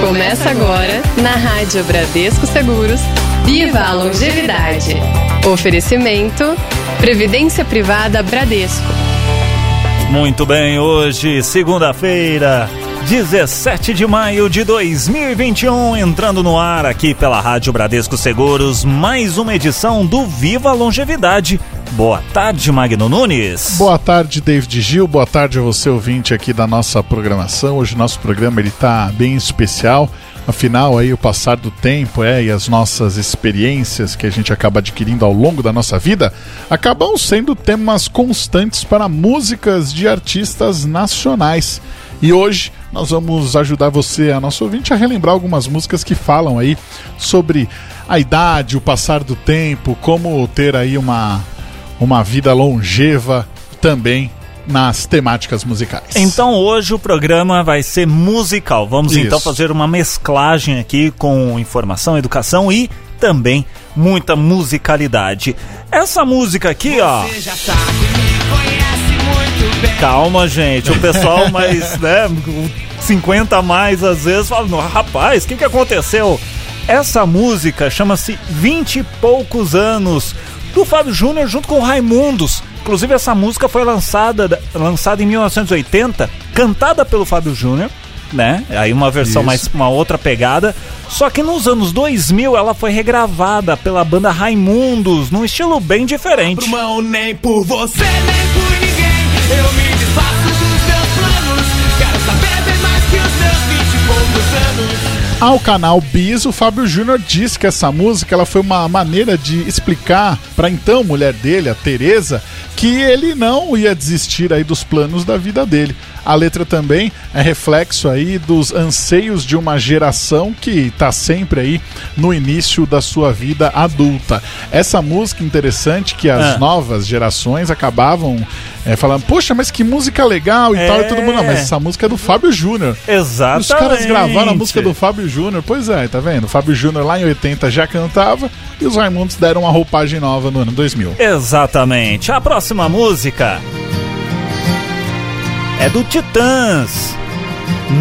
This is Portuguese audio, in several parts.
Começa agora, na Rádio Bradesco Seguros, Viva a Longevidade. Oferecimento, Previdência Privada Bradesco. Muito bem, hoje, segunda-feira, 17 de maio de 2021, entrando no ar aqui pela Rádio Bradesco Seguros, mais uma edição do Viva Longevidade. Boa tarde, Magno Nunes. Boa tarde, David Gil. Boa tarde a você, ouvinte aqui da nossa programação. Hoje nosso programa ele tá bem especial. Afinal, aí o passar do tempo é, e as nossas experiências que a gente acaba adquirindo ao longo da nossa vida acabam sendo temas constantes para músicas de artistas nacionais. E hoje nós vamos ajudar você, a nosso ouvinte, a relembrar algumas músicas que falam aí sobre a idade, o passar do tempo, como ter aí uma, uma vida longeva também nas temáticas musicais. Então hoje o programa vai ser musical. Vamos Isso. então fazer uma mesclagem aqui com informação, educação e também muita musicalidade. Essa música aqui, ó. Calma, gente. O pessoal mais, né, 50 a mais às vezes fala, "Não, rapaz, o que, que aconteceu? Essa música chama-se 20 e poucos anos, do Fábio Júnior junto com o Raimundos. Inclusive essa música foi lançada, lançada em 1980, cantada pelo Fábio Júnior, né? Aí uma versão Isso. mais uma outra pegada. Só que nos anos 2000 ela foi regravada pela banda Raimundos, num estilo bem diferente. abro mão nem por você, nem por ninguém. Eu me desfaço dos meus planos. Quero saber bem mais que os meus vinte e poucos anos. Ao canal Bis, o Fábio Júnior disse que essa música ela foi uma maneira de explicar para então mulher dele, a Teresa, que ele não ia desistir aí dos planos da vida dele. A letra também é reflexo aí dos anseios de uma geração que está sempre aí no início da sua vida adulta. Essa música interessante que as Ah. novas gerações acabavam é, falando, poxa, mas que música legal e É. tal, e todo mundo, não, mas essa música é do Fábio Júnior. Exatamente. Os caras gravaram a música do Fábio Júnior. Pois é, tá vendo? O Fábio Júnior lá em 80 já cantava e os Raimundos deram uma roupagem nova no ano 2000. Exatamente. A próxima música é do Titãs.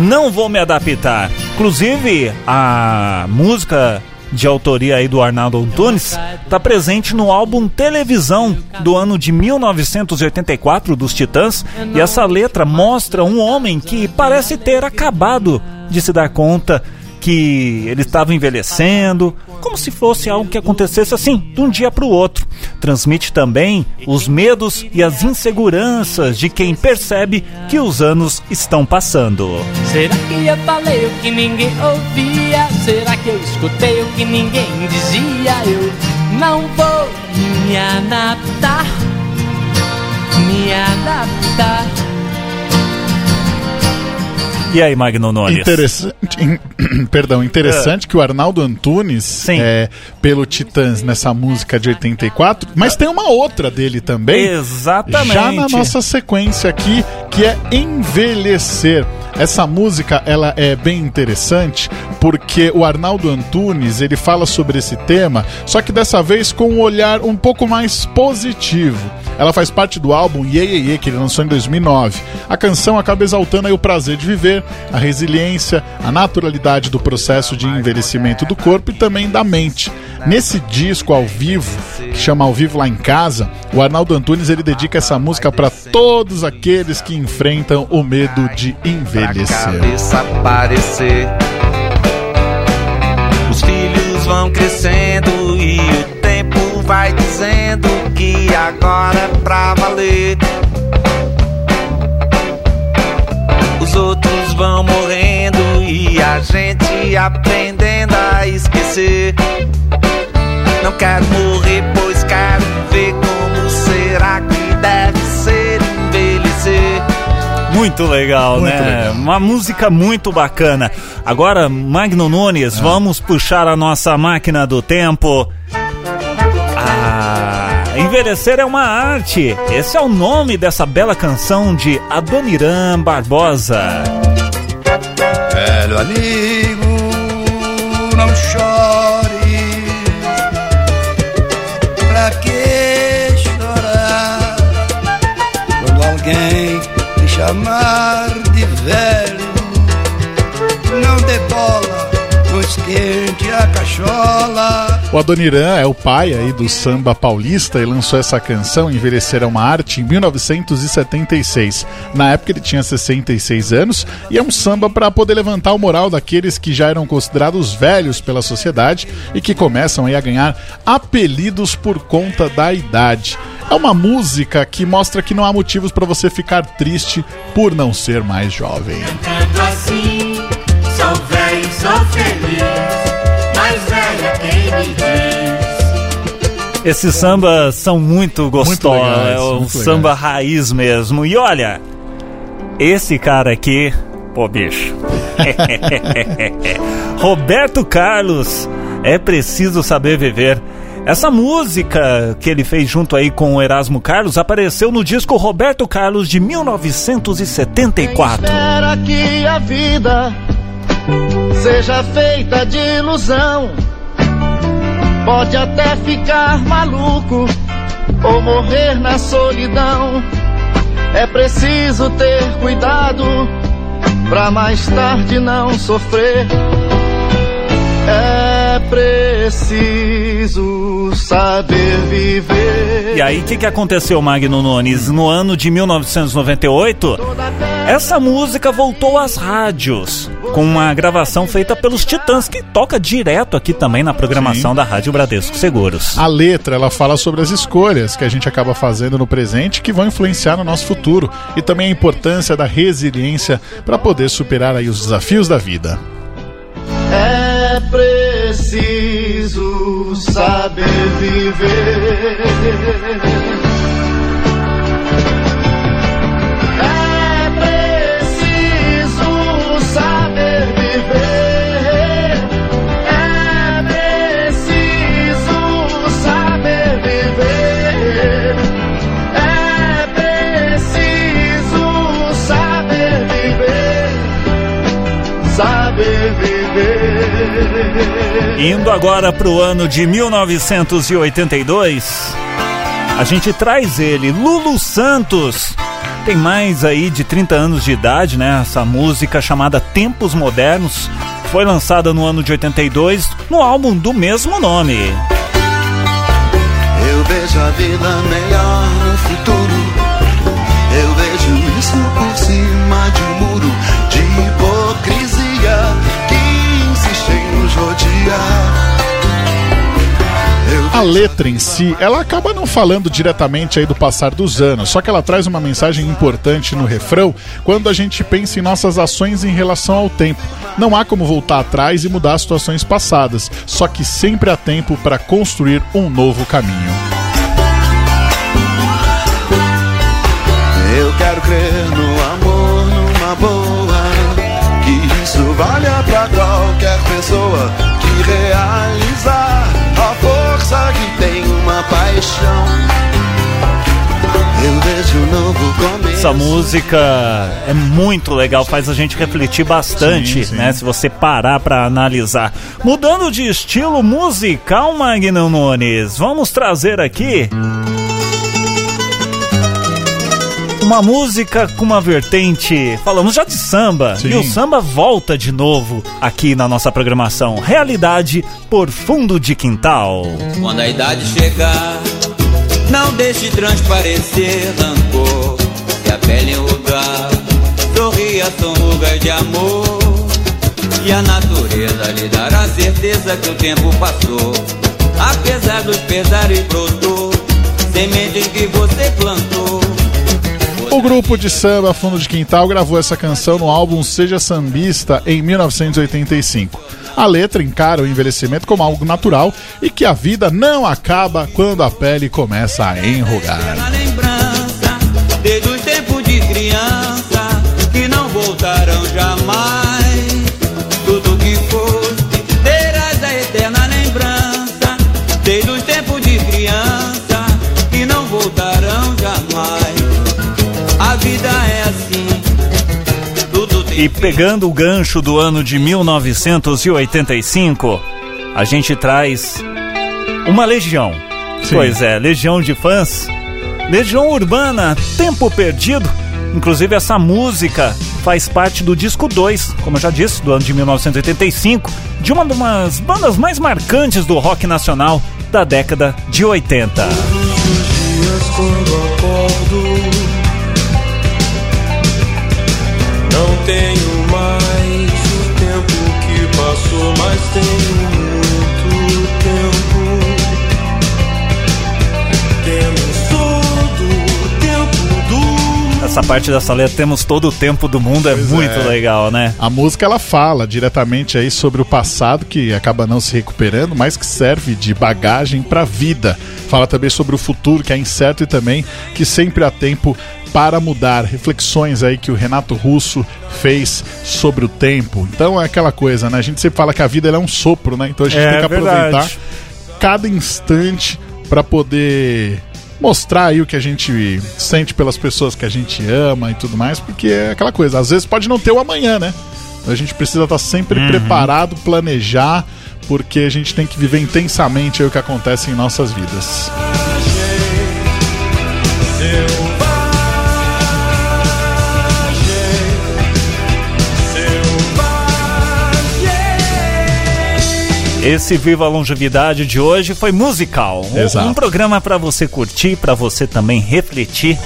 Não vou me adaptar. Inclusive, a música de autoria aí do Arnaldo Antunes está presente no álbum Televisão do ano de 1984 dos Titãs e essa letra mostra um homem que parece ter acabado de se dar conta que ele estava envelhecendo, como se fosse algo que acontecesse assim, de um dia para o outro. Transmite também os medos e as inseguranças de quem percebe que os anos estão passando. Será que eu falei o que ninguém ouvia? Será que eu escutei o que ninguém dizia? Eu não vou me adaptar, me adaptar. E aí, Magno Nunes? Interessante, in- perdão, interessante que o Arnaldo Antunes, é, pelo Titãs nessa música de 84, mas tem uma outra dele também. Exatamente. Já na nossa sequência aqui, que é Envelhecer. Essa música, ela é bem interessante porque o Arnaldo Antunes, ele fala sobre esse tema, só que dessa vez com um olhar um pouco mais positivo. Ela faz parte do álbum Ye Ye Ye, que ele lançou em 2009. A canção acaba exaltando o prazer de viver, a resiliência, a naturalidade do processo de envelhecimento do corpo e também da mente. Nesse disco ao vivo, que chama Ao Vivo Lá em Casa, o Arnaldo Antunes ele dedica essa música para todos aqueles que enfrentam o medo de envelhecer. Os filhos vão crescendo e o tempo vai dizendo que agora é pra valer. Os outros vão morrendo e a gente aprendendo a esquecer. Não quero morrer, pois quero ver como será que deve ser envelhecer. Muito legal, Muito né? legal. Uma música muito bacana. Agora, Magno Nunes, vamos puxar a nossa máquina do tempo. Ah, envelhecer é uma arte. Esse é o nome dessa bela canção de Adoniran Barbosa velho amigo, não chore. Pra que chorar quando alguém te chamar de velho? Não dê bola, não esquente a cachorra. O Adoniran é o pai aí do samba paulista e lançou essa canção Envelhecer é uma Arte em 1976. Na época ele tinha 66 anos e é um samba para poder levantar o moral daqueles que já eram considerados velhos pela sociedade e que começam aí a ganhar apelidos por conta da idade. É uma música que mostra que não há motivos para você ficar triste por não ser mais jovem. Tanto assim, sou velho, sou feliz. Quem me diz. Esses sambas são muito gostosos, é um samba legais. raiz mesmo. E olha, esse cara aqui, pô, bicho. Roberto Carlos, é preciso saber viver. Essa música que ele fez junto aí com o Erasmo Carlos apareceu no disco Roberto Carlos de 1974. Espera que a vida seja feita de ilusão. Pode até ficar maluco ou morrer na solidão. É preciso ter cuidado pra mais tarde não sofrer. É preciso saber viver. E aí, o que, que aconteceu, Magno Nunes? No ano de 1998, essa música voltou às rádios, com uma gravação feita pelos Titãs, que toca direto aqui também na programação da Rádio Bradesco Seguros. A letra ela fala sobre as escolhas que a gente acaba fazendo no presente que vão influenciar no nosso futuro e também a importância da resiliência para poder superar aí os desafios da vida. É preciso saber viver. Indo agora pro ano de 1982, a gente traz ele, Lulu Santos. Tem mais aí de 30 anos de idade, né? Essa música chamada Tempos Modernos foi lançada no ano de 82 no álbum do mesmo nome. Eu vejo a vida melhor no futuro. Eu vejo isso por cima de um muro de hipocrisia A letra em si, ela acaba não falando diretamente aí do passar dos anos, só que ela traz uma mensagem importante no refrão quando a gente pensa em nossas ações em relação ao tempo. Não há como voltar atrás e mudar as situações passadas, só que sempre há tempo para construir um novo caminho. Eu quero crer no amor, numa boa. Que isso valha pra qualquer pessoa Essa música é muito legal, faz a gente refletir bastante, Sim, sim. né? Se você parar pra analisar. Mudando de estilo musical, Magno Nunes, vamos trazer aqui uma música com uma vertente. Falamos já de samba, Sim. e o samba volta de novo aqui na nossa programação. Realidade por fundo de quintal. Quando a idade chegar, não deixe transparecer rancor. A pele sorria, de amor. E a natureza lhe dará certeza que o tempo passou. Apesar dos pesares brotou, sementes que você plantou. O grupo de samba Fundo de Quintal gravou essa canção no álbum Seja Sambista em 1985. A letra encara o envelhecimento como algo natural e que a vida não acaba quando a pele começa a enrugar. Desde os tempos de criança, que não voltarão jamais. Tudo que foste, terás a eterna lembrança, desde os tempos de criança, que não voltarão jamais. A vida é assim. Tudo tem E pegando o gancho do ano de 1985, a gente traz uma legião. Sim. Pois é, legião de fãs. Legião Urbana, Tempo Perdido. Inclusive essa música faz parte do disco 2, como eu já disse, do ano de 1985, de uma das bandas mais marcantes do rock nacional da década de 80. Essa parte dessa letra, temos todo o tempo do mundo, é Pois muito é. legal, né? A música ela fala diretamente aí sobre o passado que acaba não se recuperando, mas que serve de bagagem para a vida. Fala também sobre o futuro que é incerto e também que sempre há tempo para mudar. Reflexões aí que o Renato Russo fez sobre o tempo. Então é aquela coisa, né? A gente sempre fala que a vida ela é um sopro, né? Então a gente É tem que aproveitar verdade. cada instante para poder mostrar aí o que a gente sente pelas pessoas que a gente ama e tudo mais, porque é aquela coisa, às vezes pode não ter o amanhã, né? A gente precisa estar sempre Uhum. preparado, planejar, porque a gente tem que viver intensamente aí o que acontece em nossas vidas. Esse Viva a Longevidade de hoje foi musical. Um- Exato. Um programa para você curtir, para você também refletir.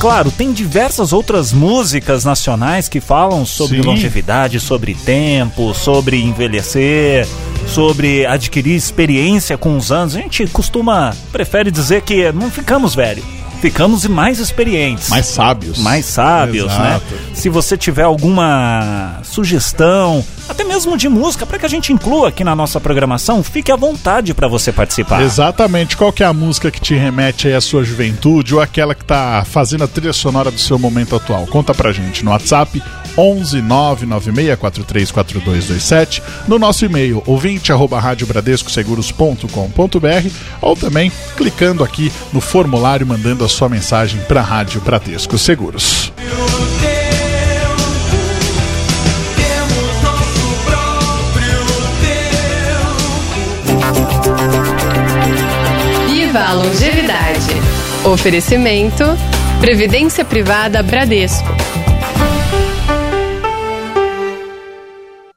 Claro, tem diversas outras músicas nacionais que falam sobre Sim. longevidade, sobre tempo, sobre envelhecer, sobre adquirir experiência com os anos. A gente costuma, prefere dizer que não ficamos velhos, ficamos mais experientes. Mais sábios. mais sábios, né? Exato. Se você tiver alguma sugestão, até mesmo de música, para que a gente inclua aqui na nossa programação, fique à vontade para você participar. Exatamente. Qual que é a música que te remete aí à sua juventude ou aquela que tá fazendo a trilha sonora do seu momento atual? Conta pra gente no WhatsApp 11 996434227, no nosso e-mail ouvinte arroba ou também clicando aqui no formulário mandando a sua mensagem para Rádio Bradesco Seguros. Viva a longevidade. Oferecimento Previdência Privada Bradesco.